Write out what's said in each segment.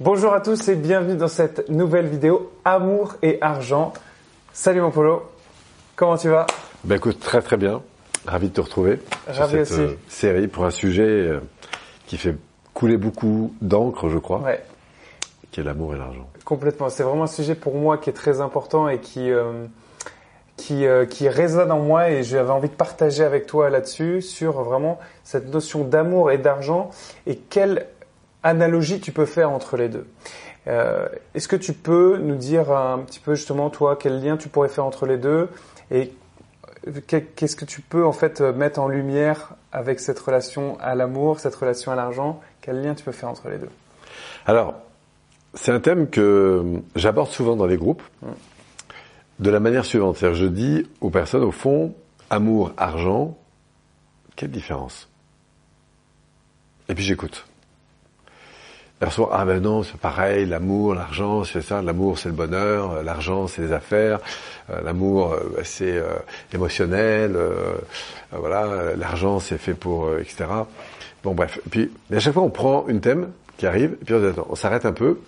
Bonjour à tous et bienvenue dans cette nouvelle vidéo Amour et argent. Salut mon Polo, comment tu vas? Ben écoute, très très bien. Ravi de te retrouver Ravi sur cette aussi. euh, série pour un sujet euh, qui fait couler beaucoup d'encre, je crois, Ouais, qui est l'amour et l'argent. complètement. C'est vraiment un sujet pour moi qui est très important et qui euh, qui, euh, qui résonne en moi et j'avais envie de partager avec toi là-dessus sur vraiment cette notion d'amour et d'argent et quelle analogie tu peux faire entre les deux. Euh, Est-ce que tu peux nous dire un petit peu justement toi quel lien tu pourrais faire entre les deux et que- qu'est-ce que tu peux en fait mettre en lumière avec cette relation à l'amour, cette relation à l'argent? Quel lien tu peux faire entre les deux? Alors, c'est un thème que j'aborde souvent dans les groupes de la manière suivante. C'est-à-dire, je dis aux personnes, au fond, amour, argent, quelle différence? Et puis j'écoute. Sont, ah ben non, c'est pareil, l'amour, l'argent, c'est ça, l'amour c'est le bonheur, euh, l'argent c'est les affaires, euh, l'amour euh, c'est émotionnel, voilà, l'argent c'est fait pour, etc. Bon bref, et puis à chaque fois on prend une thème qui arrive, et puis on s'arrête un peu.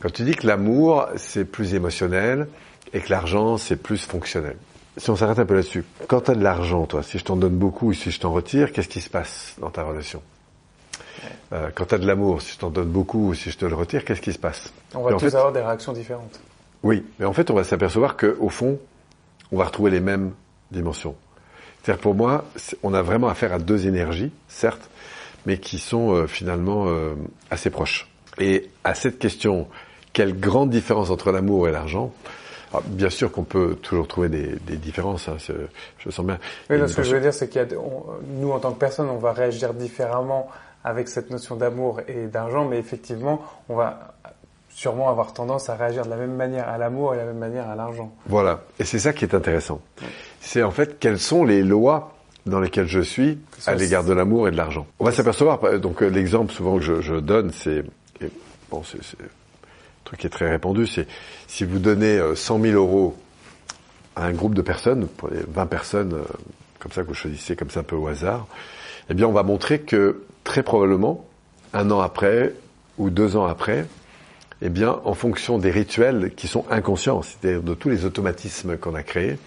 Quand tu dis que l'amour c'est plus émotionnel et que l'argent c'est plus fonctionnel. Si on s'arrête un peu là-dessus, quand tu as de l'argent, toi, si je t'en donne beaucoup ou si je t'en retire, qu'est-ce qui se passe dans ta relation? Euh, quand tu as de l'amour, si je t'en donne beaucoup ou si je te le retire, qu'est-ce qui se passe On va tous fait- avoir des réactions différentes. Oui, mais en fait, on va s'apercevoir que au fond, on va retrouver les mêmes dimensions. C'est-à-dire pour moi, on a vraiment affaire à deux énergies, certes, mais qui sont euh, finalement euh, assez proches. Et à cette question, quelle grande différence entre l'amour et l'argent Alors, Bien sûr qu'on peut toujours trouver des, des différences, hein, je le sens bien. Oui, non, ce que je veux dire, c'est qu'il y a, de- on- nous, en tant que personne, on va réagir différemment avec cette notion d'amour et d'argent, mais effectivement, on va sûrement avoir tendance à réagir de la même manière à l'amour et de la même manière à l'argent. Voilà, et c'est ça qui est intéressant. C'est en fait quelles sont les lois dans lesquelles je suis à l'égard de l'amour et de l'argent. On va s'apercevoir, euh, donc euh, l'exemple souvent que je, je donne, c'est bon, c'est un truc qui est très répandu, c'est si vous donnez euh, 100 000 euros à un groupe de personnes, pour les 20 personnes euh, comme ça que vous choisissez comme ça un peu au hasard, eh bien on va montrer que très probablement un an après ou deux ans après, eh bien, en fonction des rituels qui sont inconscients, c'est-à-dire de tous les automatismes qu'on a créés,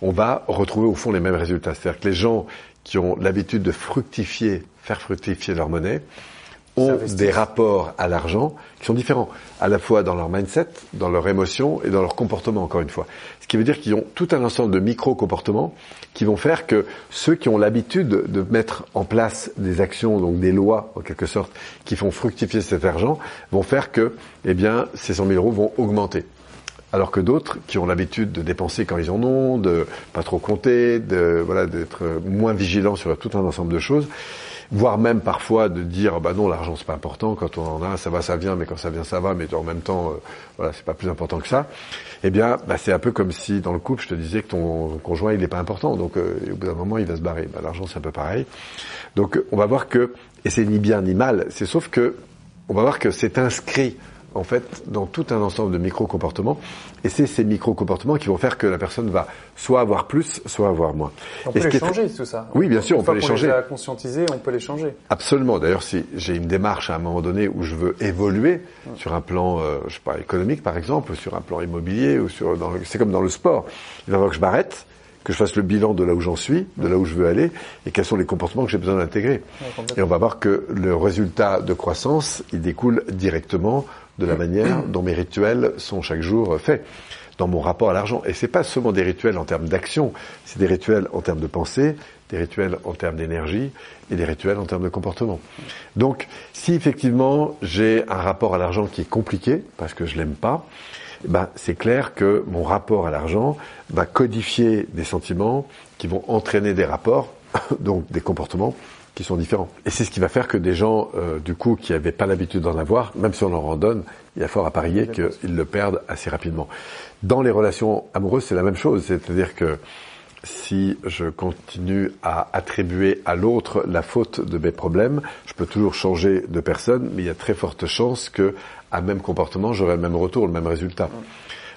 on va retrouver au fond les mêmes résultats. C'est-à-dire que les gens qui ont l'habitude de fructifier, faire fructifier leur monnaie, ont des rapports à l'argent qui sont différents, à la fois dans leur mindset, dans leur émotion et dans leur comportement, encore une fois. Ce qui veut dire qu'ils ont tout un ensemble de micro-comportements qui vont faire que ceux qui ont l'habitude de mettre en place des actions, donc des lois, en quelque sorte, qui font fructifier cet argent, vont faire que, eh bien, ces 100 000 euros vont augmenter. Alors que d'autres qui ont l'habitude de dépenser quand ils en ont, de pas trop compter, de voilà d'être moins vigilants sur tout un ensemble de choses, voire même parfois de dire bah non l'argent c'est pas important quand on en a ça va ça vient mais quand ça vient ça va mais en même temps euh, voilà c'est pas plus important que ça. Eh bien bah, c'est un peu comme si dans le couple je te disais que ton conjoint il n'est pas important donc euh, au bout d'un moment il va se barrer. Bah, l'argent c'est un peu pareil. Donc on va voir que et c'est ni bien ni mal c'est sauf que on va voir que c'est inscrit en fait dans tout un ensemble de micro-comportements et c'est ces micro-comportements qui vont faire que la personne va soit avoir plus, soit avoir moins. On Et peut les qui est- changer, tout ça. Oui, bien sûr, Une on fois peut les changer. les a conscientisés, on peut les changer. Absolument. D'ailleurs, si j'ai une démarche à un moment donné où je veux évoluer sur un plan, euh, je sais pas, économique par exemple, ou sur un plan immobilier, ou sur, dans c'est comme dans le sport. Il va falloir que je m'arrête, que je fasse le bilan de là où j'en suis, de là où je veux aller, et quels sont les comportements que j'ai besoin d'intégrer. Et on va voir que le résultat de croissance, il découle directement de la manière dont mes rituels sont chaque jour faits dans mon rapport à l'argent. Et c'est pas seulement des rituels en termes d'action, c'est des rituels en termes de pensée, des rituels en termes d'énergie et des rituels en termes de comportement. Donc, si effectivement j'ai un rapport à l'argent qui est compliqué parce que je l'aime pas, eh ben, c'est clair que mon rapport à l'argent va codifier des sentiments qui vont entraîner des rapports, donc des comportements qui sont différents. Et c'est ce qui va faire que des gens, euh, du coup, qui n'avaient pas l'habitude d'en avoir, même si on leur en donne, il y a fort à parier qu'ils le perdent assez rapidement. Dans les relations amoureuses, c'est la même chose. C'est-à-dire que si je continue à attribuer à l'autre la faute de mes problèmes, je peux toujours changer de personne, mais il y a très forte chance que, à même comportement, j'aurai le même retour, le même résultat.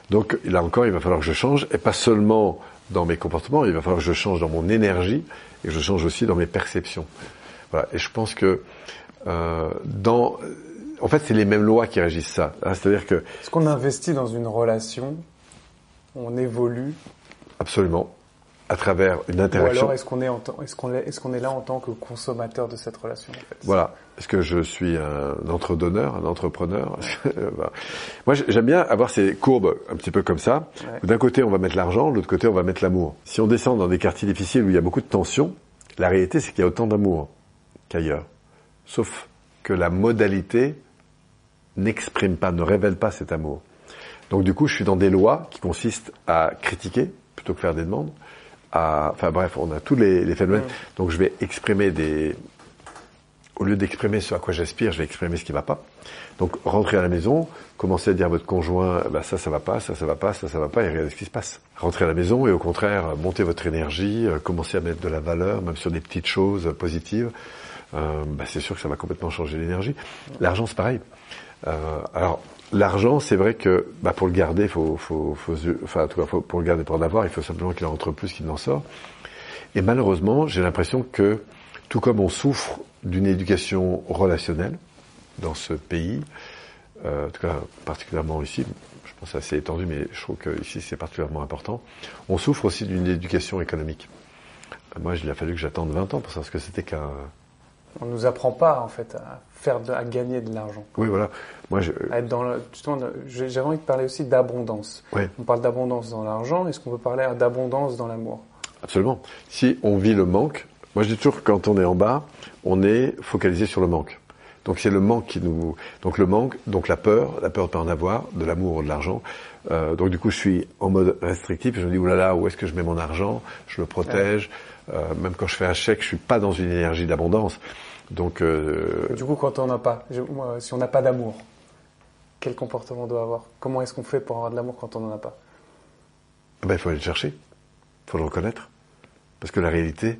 Donc là encore, il va falloir que je change, et pas seulement dans mes comportements, il va falloir que je change dans mon énergie, et je change aussi dans mes perceptions. Voilà. Et je pense que euh, dans en fait, c'est les mêmes lois qui régissent ça. Hein. C'est-à-dire que. Est-ce qu'on investit dans une relation? On évolue? Absolument. À travers une interaction. Ou alors est-ce qu'on est, est, qu'on est, est, qu'on est là en tant que consommateur de cette relation en fait? Voilà. Est-ce que je suis un entre-donneur, un entrepreneur? Bah. Moi, j'aime bien avoir ces courbes un petit peu comme ça. D'un côté, on va mettre l'argent, de l'autre côté, on va mettre l'amour. Si on descend dans des quartiers difficiles où il y a beaucoup de tensions, la réalité, c'est qu'il y a autant d'amour qu'ailleurs. Sauf que la modalité n'exprime pas, ne révèle pas cet amour. Donc du coup, je suis dans des lois qui consistent à critiquer plutôt que faire des demandes. À, enfin bref, on a tous les, les phénomènes. Donc je vais exprimer des... Au lieu d'exprimer ce à quoi j'aspire, je vais exprimer ce qui ne va pas. Donc rentrer à la maison, commencer à dire à votre conjoint, bah, ça, ça va pas, ça, ça va pas, ça, ça va pas, et regardez ce qui se passe. Rentrer à la maison et au contraire, monter votre énergie, euh, commencer à mettre de la valeur, même sur des petites choses positives. Euh, bah, c'est sûr que ça va complètement changer l'énergie. L'argent, c'est pareil. Euh, alors, l'argent, c'est vrai que bah, pour le garder, faut, faut, faut, enfin, tout cas, pour le garder, pour en avoir, il faut simplement qu'il en rentre plus qu'il n'en sort. Et malheureusement, j'ai l'impression que, tout comme on souffre d'une éducation relationnelle dans ce pays, euh, en tout cas particulièrement ici, je pense que assez étendu, mais je trouve que ici c'est particulièrement important, on souffre aussi d'une éducation économique. Moi, il a fallu que j'attende 20 ans pour savoir ce que c'était qu'un on nous apprend pas en fait à faire à gagner de l'argent. Oui, voilà. Moi, je... être dans justement, j'avais envie de parler aussi d'abondance. On parle d'abondance dans l'argent. Est-ce qu'on peut parler d'abondance dans l'amour? Absolument. Si on vit le manque, moi je dis toujours que quand on est en bas, on est focalisé sur le manque. Donc c'est le manque qui nous, donc le manque, donc la peur, la peur de pas en avoir, de l'amour, de l'argent. Euh, donc du coup je suis en mode restrictif. Je me dis oulala, où est-ce que je mets mon argent? Je le protège. Euh, même quand je fais un chèque, je suis pas dans une énergie d'abondance. Donc, euh... du coup, quand on n'a pas, si on n'a pas d'amour, quel comportement on doit avoir? Comment est-ce qu'on fait pour avoir de l'amour quand on n'en a pas? Ben, il faut aller le chercher, il faut le reconnaître, parce que la réalité,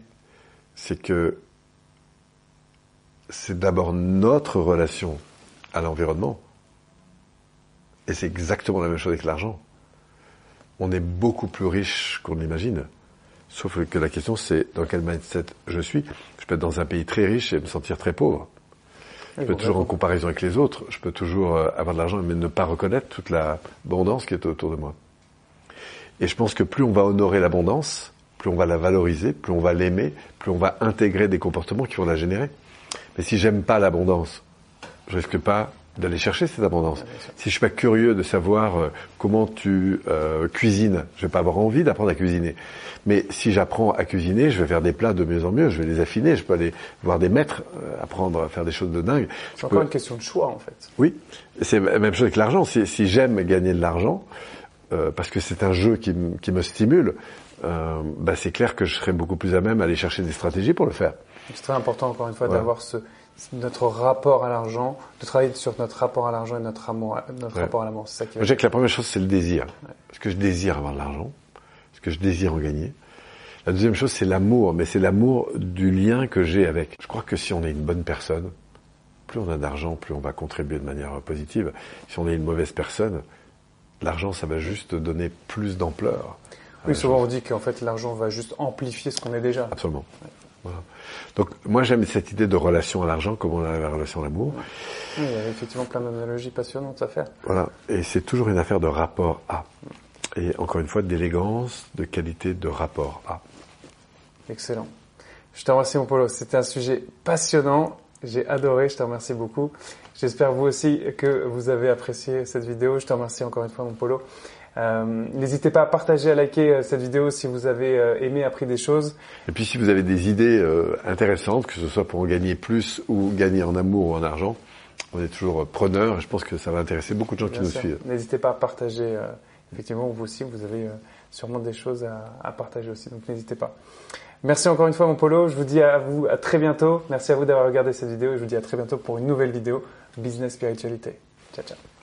c'est que c'est d'abord notre relation à l'environnement, et c'est exactement la même chose avec l'argent. On est beaucoup plus riche qu'on l'imagine. Sauf que la question, c'est dans quel mindset je suis. Je peux être dans un pays très riche et me sentir très pauvre. Je peux toujours en comparaison avec les autres. Je peux toujours euh, avoir de l'argent mais ne pas reconnaître toute l'abondance qui est autour de moi. Et je pense que plus on va honorer l'abondance, plus on va la valoriser, plus on va l'aimer, plus on va intégrer des comportements qui vont la générer. Mais si j'aime pas l'abondance, je risque pas d'aller chercher cette abondance. Si je suis pas curieux de savoir euh, comment tu euh, cuisines, je vais pas avoir envie d'apprendre à cuisiner. Mais si j'apprends à cuisiner, je vais faire des plats de mieux en mieux, je vais les affiner, je peux aller voir des maîtres, euh, apprendre à faire des choses de dingue. C'est encore une question de choix en fait. Oui, c'est la même chose avec l'argent. Si, si j'aime gagner de l'argent, parce que c'est un jeu qui, qui me stimule, euh, bah c'est clair que je serai beaucoup plus à même à aller chercher des stratégies pour le faire. C'est très important encore une fois d'avoir ce notre rapport à l'argent, de travailler sur notre rapport à l'argent et notre amour, notre rapport à l'amour. C'est ça qui. Je que la première chose c'est le désir. Est-ce que je désire avoir de l'argent Est-ce que je désire en gagner La deuxième chose c'est l'amour, mais c'est l'amour du lien que j'ai avec. Je crois que si on est une bonne personne, plus on a d'argent, plus on va contribuer de manière positive. Si on est une mauvaise personne, l'argent ça va juste donner plus d'ampleur. Oui, souvent on dit qu'en fait l'argent va juste amplifier ce qu'on est déjà. Absolument. Voilà. Donc moi j'aime cette idée de relation à l'argent comme on a la relation à l'amour. il y a effectivement plein d'analogies passionnantes à faire. Voilà, et c'est toujours une affaire de rapport à. Et encore une fois, d'élégance, de qualité de rapport à. Excellent. Je te remercie mon Polo, c'était un sujet passionnant, j'ai adoré, je te remercie beaucoup. J'espère vous aussi que vous avez apprécié cette vidéo. Je te remercie encore une fois mon Polo. Euh, N'hésitez pas à partager, à liker euh, cette vidéo si vous avez euh, aimé, appris des choses. Et puis si vous avez des idées euh, intéressantes, que ce soit pour en gagner plus ou gagner en amour ou en argent, on est toujours preneur. Je pense que ça va intéresser beaucoup de gens qui nous suivent. N'hésitez pas à partager. effectivement, vous aussi, vous avez sûrement des choses à, à partager aussi. Donc n'hésitez pas. Merci encore une fois mon Polo. Je vous dis à vous à très bientôt. Merci à vous d'avoir regardé cette vidéo et je vous dis à très bientôt pour une nouvelle vidéo Business Spiritualité. Ciao ciao.